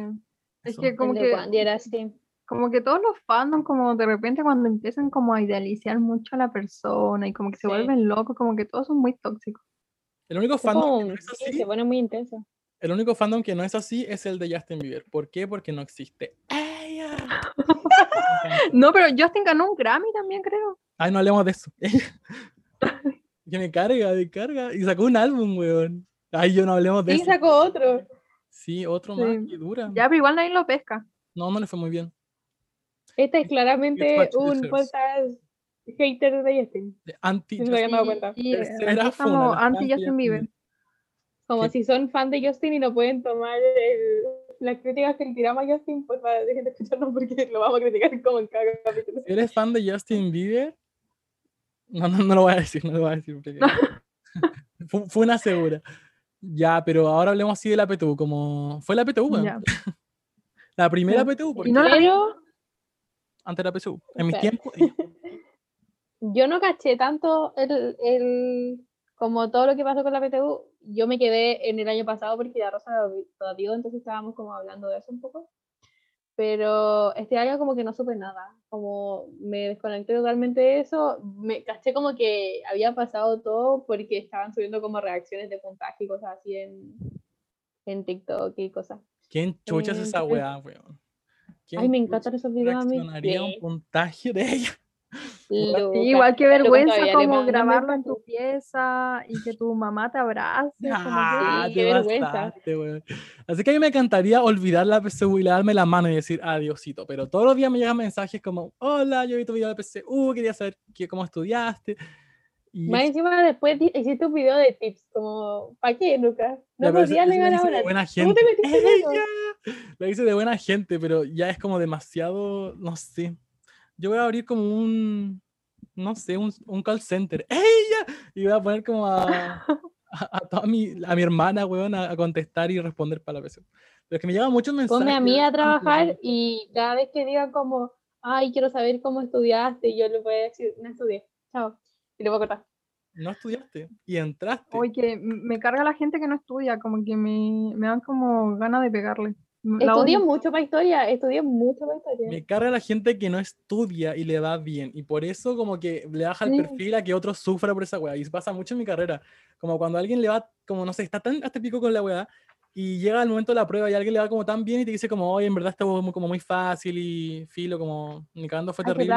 Es que como que, era así. como que todos los fandom, como de repente cuando empiezan como a idealizar mucho a la persona y como que se Sí. vuelven locos, como que todos son muy tóxicos. El único fandom que como- no es sí, así, se pone muy intenso. el único fandom que no es así es el de Justin Bieber. ¿Por qué? Porque no existe. ¡Ella! No, pero Justin ganó un Grammy también, creo. Ay, no hablemos de eso. que me carga, me carga. Y sacó un álbum, weón. Ay, yo no hablemos de Sí, eso. sacó otro. Sí, otro Sí. más que dura. Ya, pero igual nadie lo pesca. No, no le fue muy bien. Este es It's claramente what you un podcast hater de Justin. De anti Sí, Tercera aquí funa, estamos la anti Justin Justin Bieber. Como ¿Qué? si son fan de Justin y no pueden tomar el- las críticas que le tiramos a Justin, pues para dejen de escucharnos porque lo vamos a criticar como en cada capítulo. Eres fan de Justin Bieber, no, no, no lo voy a decir, no lo voy a decir. porque- fue, fue una segura. Ya, pero ahora hablemos así de la PTU, como fue la PTU. Ya. La primera Ya. PTU, porque no la- Pero antes de la PTU. En mis tiempos, yo no caché tanto el, el- como todo lo que pasó con la PTU. Yo me quedé en el año pasado porque la Rosa lo dio, entonces estábamos como hablando de eso un poco. Pero este año como que no supe nada, como me desconecté totalmente de eso, me caché como que había pasado todo porque estaban subiendo como reacciones de puntaje y cosas así en, en TikTok y cosas. ¿quién chucha es Eh, esa weá, weón? ¿Quién Ay, me encantan esos videos a mí. un puntaje de ella? Loca. Sí, igual que vergüenza como grabarlo en tu pieza y que tu mamá te abrace. como Ah, Sí, qué vergüenza. Así que a mí me encantaría olvidar la PSU y darme la mano y decir adiosito, pero todos los días me llegan mensajes como, hola, yo vi tu video de PSU, quería saber qué, cómo estudiaste. Y Más es- encima después hiciste un video de tips, como, ¿para qué, Lucas? No lo negar ahora. buena ¿Cómo te gente. metiste en eso? Lo hice de buena gente, pero ya es como demasiado, no sé. Yo voy a abrir como un, no sé, un, un call center. ¡Ella! Y voy a poner como a, a, a toda mi, a mi hermana, weón, a, a contestar y responder para la presión. Pero es que me llegan muchos mensajes. Ponme a mí a trabajar y cada vez que digan como, ay, quiero saber cómo estudiaste, yo le voy a decir, no estudié, chao. Y le voy a cortar. No estudiaste y entraste. Oye, me carga la gente que no estudia, como que me, me dan como ganas de pegarle. La Estudié odio. mucho para historia, estudié mucho para historia. Me carga la gente que no estudia y le va bien. Y por eso como que le baja el Sí. perfil a que otro sufra por esa weá. Y pasa mucho en mi carrera. Como cuando alguien le va, como no sé, está tan hasta pico con la weá. Y llega el momento de la prueba y alguien le va como tan bien y te dice como, oye, en verdad está como, como muy fácil y filo, como ni cagando fue Ay, qué terrible.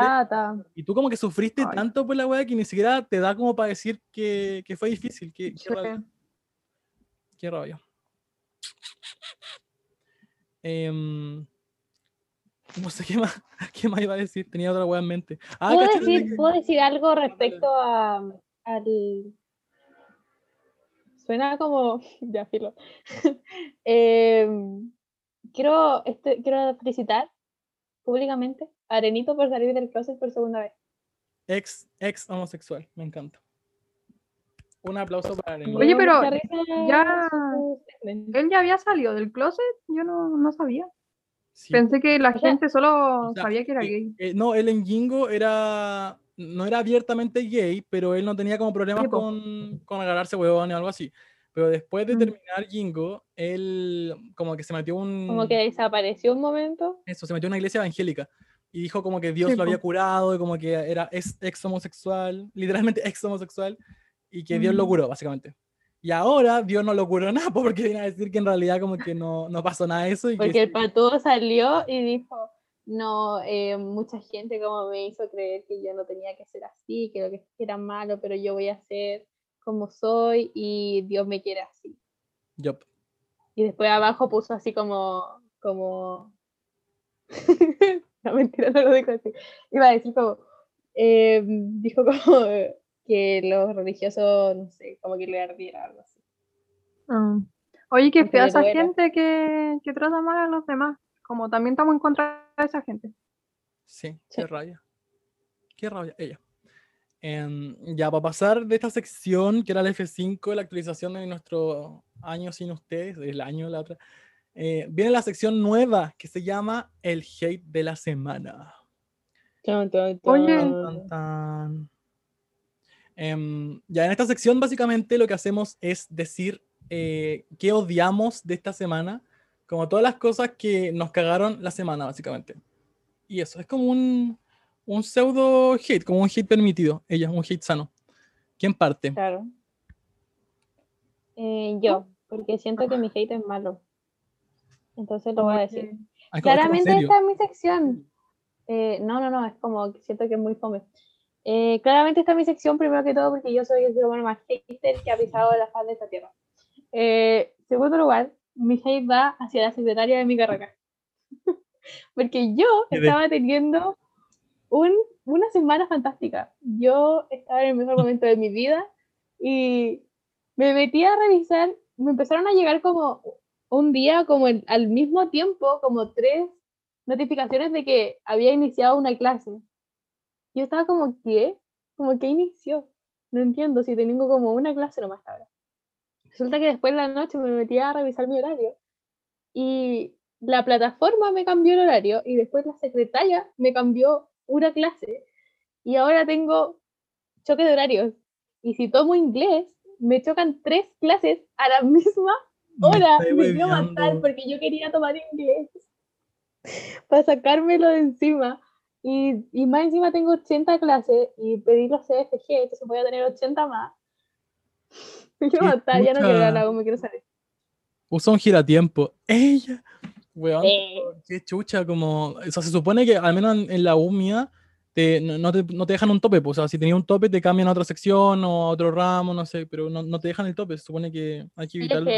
Y tú como que sufriste Ay. tanto por la weá que ni siquiera te da como para decir que, que fue difícil. Qué, qué Sí. rabia. Qué rabia. Em, no sé qué más, qué más iba a decir. Tenía otra weá en mente. Ah, ¿Puedo ¿cacharon de decir, que- ¿Puedo decir algo respecto a, al... Suena como... Ya, filo. Em, quiero, este, quiero felicitar públicamente a Arenito por salir del closet por segunda vez. Ex, ex homosexual. Me encanta. Un aplauso para Arenito. Oye, pero ya-. Él ya había salido del closet, yo no, no sabía. Sí. Pensé que la gente solo O sea, sabía que era eh, gay. eh, no, él en Jingo era. No era abiertamente gay, pero él no tenía como problemas Sí, con, con agarrarse huevón o algo así. Pero después de Mm. terminar Jingo, él como que se metió un. Como que desapareció un momento. Eso, se metió en una iglesia evangélica. Y dijo como que Dios Sí, lo había curado, y como que era ex, ex homosexual, literalmente ex homosexual, y que Dios lo curó, básicamente. Y ahora Dios no lo curó nada, po, porque viene a decir que en realidad como que no, no pasó nada de eso. Y que Porque el sí- patúo salió y dijo, no, eh, mucha gente como me hizo creer que yo no tenía que ser así, que lo que era malo, pero yo voy a ser como soy y Dios me quiere así. Yup. Y después abajo puso así como, como... no, mentira, no lo dijo así. Iba a decir como, eh, dijo como que los religiosos, no sé, como que le ardiera algo así. Ah. Oye, qué fea esa gente que, que trata mal a los demás. Como también estamos en contra de esa gente. Sí, Sí. qué rabia. Qué rabia, ella. Em, ya, para pasar de esta sección, que era la F5, la actualización de nuestro año sin ustedes, el año, la otra, eh, viene la sección nueva que se llama El Hate de la Semana. Oye. Tan, tun. tan, tan. Em, ya en esta sección básicamente lo que hacemos es decir eh, qué odiamos de esta semana, como todas las cosas que nos cagaron la semana básicamente. Y eso, es como un, un pseudo hate, como un hate permitido, ella, un hate sano. ¿Quién parte? Claro. Eh, yo, porque siento que mi hate es malo. Entonces lo voy a decir. Es es Claramente esta es mi sección. Eh, no, no, no, es como siento que es muy fome. Eh, claramente esta es mi sección primero que todo porque yo soy el ser humano más hater que ha pisado la faz de esta tierra. Eh, segundo lugar, mi hate va hacia la secretaria de mi carrera. porque yo estaba teniendo un, una semana fantástica. Yo estaba en el mejor momento de mi vida y me metí a revisar, me empezaron a llegar como un día, como en- al mismo tiempo, como tres notificaciones de que había iniciado una clase. Yo estaba como, ¿qué? Como que inició. No entiendo si tengo como una clase nomás ahora. Resulta que después de la noche me metí a revisar mi horario y la plataforma me cambió el horario y después la secretaria me cambió una clase y ahora tengo choque de horarios. Y si tomo inglés, me chocan tres clases a la misma Me hora. estáis Me quiero matar porque yo quería tomar inglés para sacármelo de encima. Y, y más encima tengo 80 clases y pedí los CFG, entonces voy a tener 80 más. Me quiero Qué matar, ya no quiero chucha. hablar, me quiero salir. Usa un giratiempo. Ella. Weón, Eh. qué chucha, como. O sea, se supone que al menos en, en la U mía te, no, no te, no te dejan un tope. pues, o sea, si tenías un tope, te cambian a otra sección o a otro ramo, no sé, pero no, no te dejan el tope. Se supone que hay que es evitarlo.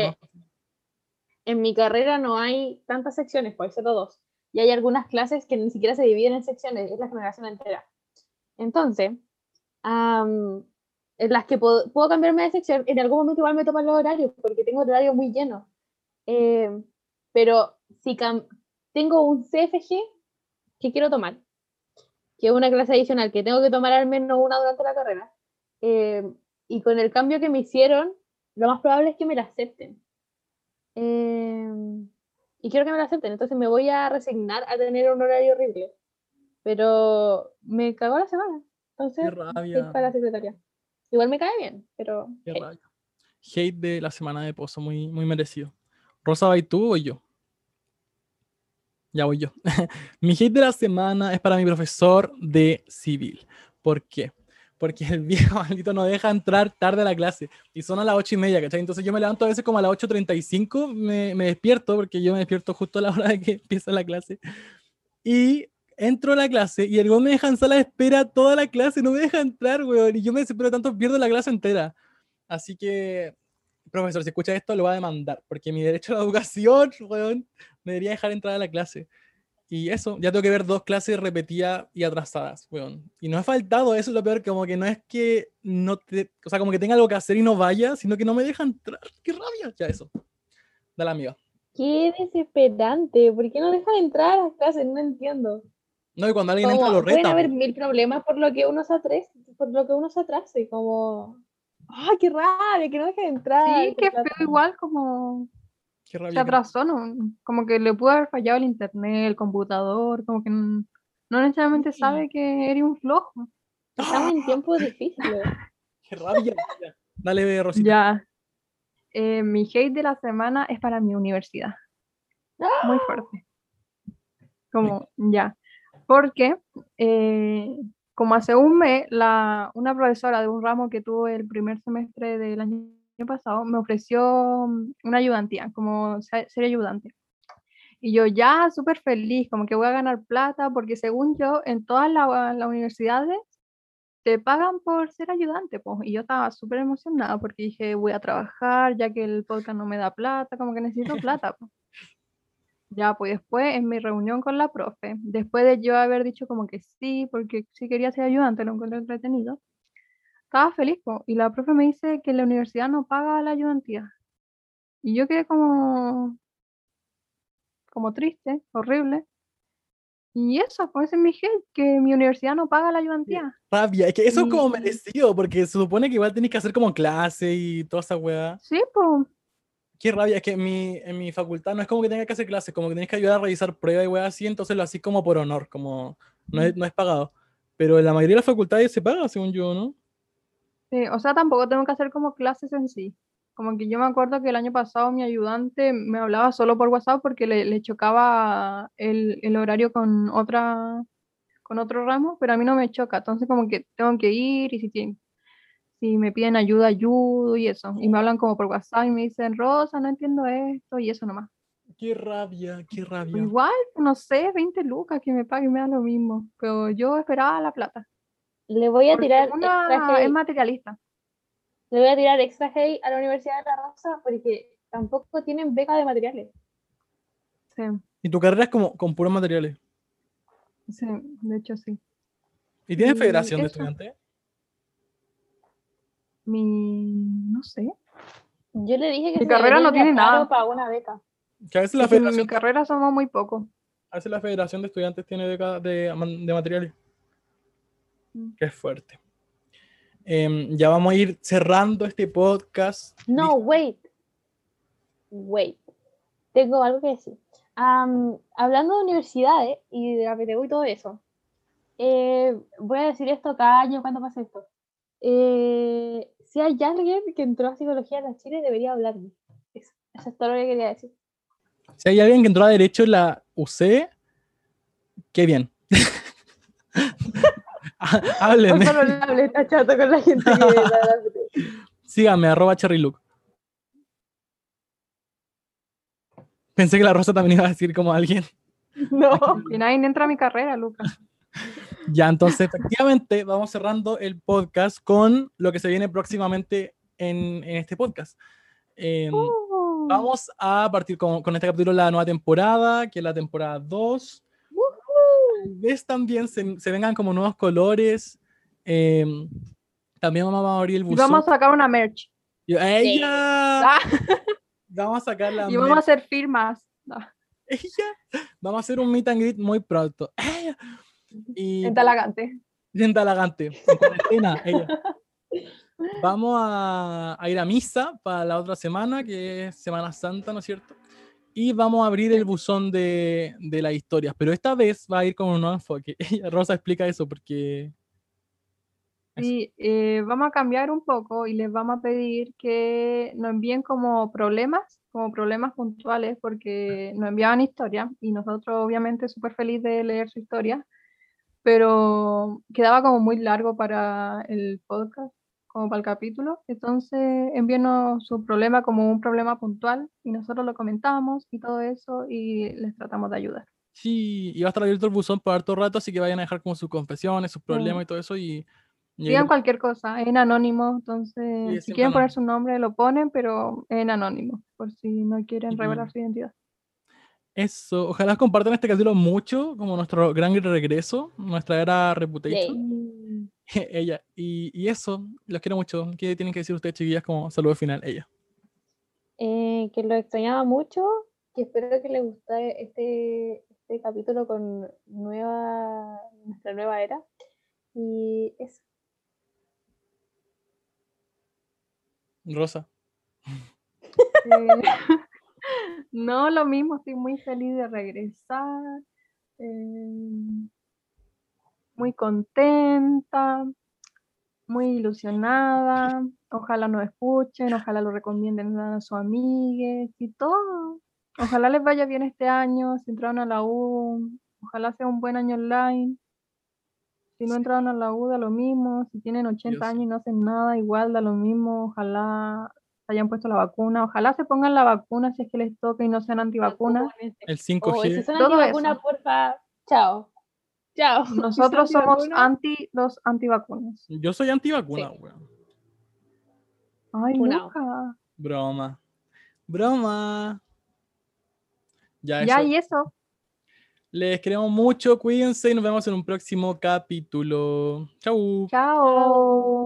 En mi carrera no hay tantas secciones, pues solo dos. Y hay algunas clases que ni siquiera se dividen en secciones, es la generación entera. Entonces, am, en las que puedo, puedo cambiarme de sección, en algún momento igual me toman los horarios, porque tengo el horario muy lleno. Eh, pero si tengo un CFG que quiero tomar, que es una clase adicional que tengo que tomar al menos una durante la carrera. eh, y con el cambio que me hicieron, lo más probable es que me la acepten. Eh, y quiero que me la acepten, entonces me voy a resignar a tener un horario horrible. Pero me cagó la semana. Entonces, Qué hate rabia. para la secretaria. Igual me cae bien, pero. Qué hate. rabia. Hate de la semana de pozo, muy, muy merecido. Rosa, ¿vas tú o yo? Ya voy yo. mi hate de la semana es para mi profesor de civil. ¿Por qué? Porque el viejo maldito no deja entrar tarde a la clase y son a las ocho y media, ¿cachai? Entonces yo me levanto a veces como a las 8.35, me, me despierto porque yo me despierto justo a la hora de que empieza la clase. Y entro a la clase y el weón me deja en sala de espera toda la clase, no me deja entrar, weón. Y yo me desespero tanto, pierdo la clase entera. Así que, profesor, si escucha esto, lo va a demandar, porque mi derecho a la educación, weón, me debería dejar entrar a la clase. Y eso, ya tengo que ver dos clases repetidas y atrasadas, weón. Y no he faltado, eso es lo peor, como que no es que no te, o sea, como que tenga algo que hacer y no vaya, sino que no me deja entrar. ¡Qué rabia! Ya eso. Dale, amiga. Qué desesperante. ¿Por qué no dejan entrar a las clases? No entiendo. No, y cuando alguien entra Como, lo pueden reta. haber po. mil problemas por lo que uno se atrase, por lo que uno se atrase, como. ¡Ah, qué rabia! Que no dejen entrar. Sí, que feo igual como Qué se rabia. atrasó, ¿no? Como que le pudo haber fallado el internet, el computador, como que no necesariamente Sí. sabe que eres un flojo. Estamos en tiempos difíciles. Qué rabia. Dale, Rosita. Ya. Eh, mi hate de la semana es para mi universidad. Muy fuerte. Como, ya. Porque, eh, como hace un mes, la, una profesora de un ramo que tuve el primer semestre del año pasado me ofreció mm, una ayudantía, como se- ser ayudante. Y yo ya súper feliz, como que voy a ganar plata, porque según yo, en todas la- las universidades te pagan por ser ayudante, pues. Y yo estaba súper emocionada porque dije, voy a trabajar, ya que el podcast no me da plata, como que necesito plata, pues. Ya, pues después en mi reunión con la profe, después de yo haber dicho como que sí, porque sí quería ser ayudante, lo encontré entretenido, estaba feliz, po, y la profe me dice que la universidad no paga la ayudantía. Y yo quedé como, como triste, horrible. Y eso, pues es mi hate, que mi universidad no paga la ayudantía. Rabia. Es que eso es como Y- merecido, porque se supone que igual tenés que hacer como clase y toda esa weá. Sí, pues, Qué rabia, es que en mi, en mi facultad no es como que tengas que hacer clases, como que tenés que ayudar a revisar pruebas y weá así, entonces lo así como por honor, como no es, no es pagado. Pero en la mayoría de las facultades se paga, según yo, ¿no? Sí, o sea, tampoco tengo que hacer como clases en sí. Como que yo me acuerdo que el año pasado mi ayudante me hablaba solo por WhatsApp porque le, le chocaba el, el horario con otra, con otro ramo, pero a mí no me choca. Entonces como que tengo que ir y si, tienen- si me piden ayuda, ayudo y eso. Y me hablan como por WhatsApp y me dicen, Rosa, no entiendo esto y eso nomás. Qué rabia, qué rabia. Igual, no sé, 20 lucas que me paguen me da lo mismo. Pero yo esperaba la plata. Le voy a Porque tirar una extra es materialista. le voy a tirar extra hate a la Universidad de La Rosa porque tampoco tienen beca de materiales. Sí, Y tu carrera es como con puros materiales. sí, de hecho sí. ¿Y tienes Y federación de estudiantes? Mi, no sé. Yo le dije que Mi carrera no tiene nada. para una beca. Que a veces la que en federación, mi carrera somos muy pocos. a veces la federación de estudiantes tiene beca de, de materiales. Qué fuerte. Em, ya vamos a ir cerrando este podcast. No, wait. Wait. Tengo algo que decir. Am, hablando de universidades y de la PTU y todo eso, eh, voy a decir esto cada año cuando pase esto. Eh, si hay alguien que entró a psicología en la Chile, debería hablarme. Eso, eso es todo lo que quería decir. Si hay alguien que entró a Derecho en la UC, qué bien. Háblenme. Por favor, hable, está chato con la gente que. Síganme, arroba cherrylook. Pensé que la Rosa también iba a decir como alguien. No. Y nadie entra a mi carrera, Lucas. Ya, entonces, efectivamente, vamos cerrando el podcast con lo que se viene próximamente en, en este podcast. Em, Vamos a partir con, con este capítulo la nueva temporada, que es la temporada 2. Tal vez también se, se vengan como nuevos colores. em, también vamos a abrir el Y buzón. vamos a sacar una merch. Y- ¡Ella! Ah, Vamos a sacar la y vamos a hacer firmas. Ella. Vamos a hacer un meet and greet muy pronto. ¡Ella! Y En Talagante. en Talagante, en cuarentena, ella. Vamos a, a ir a misa para la otra semana, que es Semana Santa, ¿no es cierto? Y vamos a abrir el buzón de, de las historias, pero esta vez va a ir con un nuevo enfoque. Rosa explica eso porque... Eso. Sí, eh, vamos a cambiar un poco y les vamos a pedir que nos envíen como problemas, como problemas puntuales, porque nos enviaban historia y nosotros obviamente súper feliz de leer su historia, pero quedaba como muy largo para el podcast, como para el capítulo. Entonces envíenos su problema como un problema puntual y nosotros lo comentamos y todo eso y les tratamos de ayudar. Sí, y va a estar abierto el buzón por harto rato, así que vayan a dejar como sus confesiones, sus problemas y todo eso. Y, Digan cualquier cosa, en anónimo, entonces es si quieren poner anónimo. su nombre lo ponen, pero en anónimo, por si no quieren Y- revelar su identidad. Eso, ojalá compartan este capítulo mucho, como nuestro gran regreso, nuestra era Reputation. Mm, ella. Y, y eso, los quiero mucho. ¿Qué tienen que decir ustedes, chiquillas, como saludo final? Ella. Eh, que lo extrañaba mucho, que espero que les guste este, este capítulo con nueva, nuestra nueva era. Y eso. Rosa. eh, no, lo mismo, estoy muy feliz de regresar, eh, muy contenta, muy ilusionada, ojalá nos escuchen, ojalá lo recomienden a sus amigues y todo. Ojalá les vaya bien este año, si entraron a la U, ojalá sea un buen año online. Si no entraron a la U, da lo mismo. Si tienen 80 Dios. años y no hacen nada, igual da lo mismo. Ojalá se hayan puesto la vacuna. Ojalá se pongan la vacuna si es que les toca y no sean antivacunas. El Oh, si 5G. son Todo antivacunas, eso. porfa, chao. Chao. Nosotros somos anti los antivacunas. Yo soy antivacuna, Sí. weón. Ay. Luca. Broma. Broma. Ya, Ya, eso. y eso. Les queremos mucho, cuídense y nos vemos en un próximo capítulo. Chau. Chao.